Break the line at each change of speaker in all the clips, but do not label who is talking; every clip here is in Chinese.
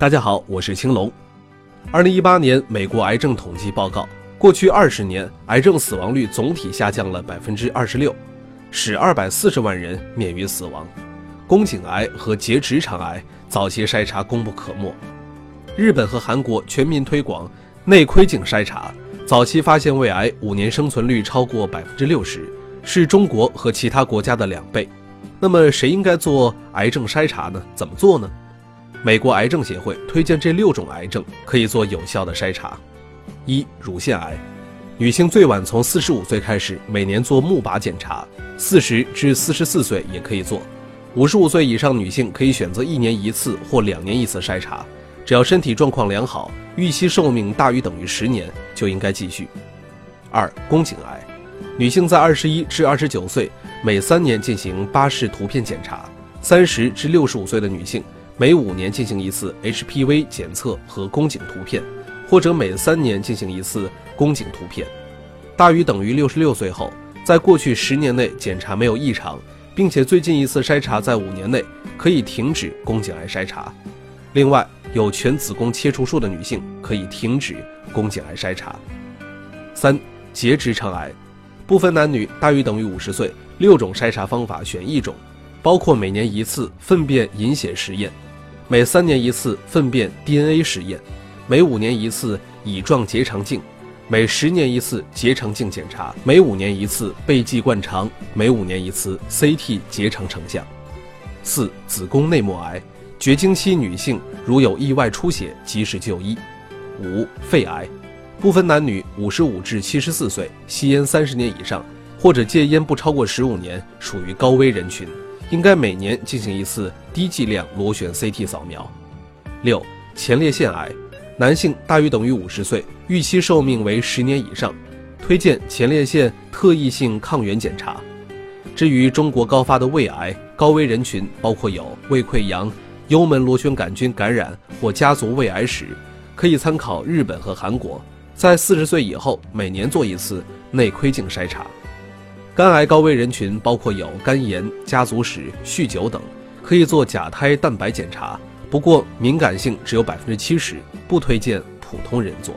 大家好，我是青龙。二零一八年美国癌症统计报告，过去二十年癌症死亡率总体下降了百分之二十六，使二百四十万人免于死亡。宫颈癌和结直肠癌早期筛查功不可没。日本和韩国全民推广内窥镜筛查，早期发现胃癌五年生存率超过百分之六十，是中国和其他国家的两倍。那么谁应该做癌症筛查呢？怎么做呢？美国癌症协会推荐这六种癌症可以做有效的筛查：一、乳腺癌，女性最晚从四十五岁开始每年做钼靶检查，四十至四十四岁也可以做。五十五岁以上女性可以选择一年一次或两年一次筛查，只要身体状况良好，预期寿命大于等于十年，就应该继续。二、宫颈癌，女性在二十一至二十九岁每三年进行巴氏图片检查，三十至六十五岁的女性。每五年进行一次 HPV 检测和宫颈图片，或者每三年进行一次宫颈图片。大于等于六十六岁后，在过去十年内检查没有异常，并且最近一次筛查在五年内，可以停止宫颈癌筛查。另外，有全子宫切除术的女性可以停止宫颈癌筛查。三、结直肠癌，不分男女，大于等于五十岁，六种筛查方法选一种，包括每年一次粪便隐血实验。每三年一次粪便 DNA 实验，每五年一次乙状结肠镜，每十年一次结肠镜检查，每五年一次背剂灌肠，每五年一次 CT 结肠成像。四、子宫内膜癌，绝经期女性如有意外出血，及时就医。五、肺癌，不分男女，五十五至七十四岁，吸烟三十年以上，或者戒烟不超过十五年，属于高危人群。应该每年进行一次低剂量螺旋 CT 扫描。六、前列腺癌，男性大于等于五十岁，预期寿命为十年以上，推荐前列腺特异性抗原检查。至于中国高发的胃癌，高危人群包括有胃溃疡、幽门螺旋杆菌感染或家族胃癌史，可以参考日本和韩国，在四十岁以后每年做一次内窥镜筛查。肝癌高危人群包括有肝炎、家族史、酗酒等，可以做甲胎蛋白检查，不过敏感性只有百分之七十，不推荐普通人做。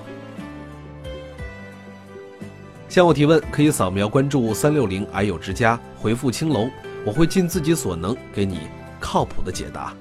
向我提问可以扫描关注三六零癌友之家，回复青龙，我会尽自己所能给你靠谱的解答。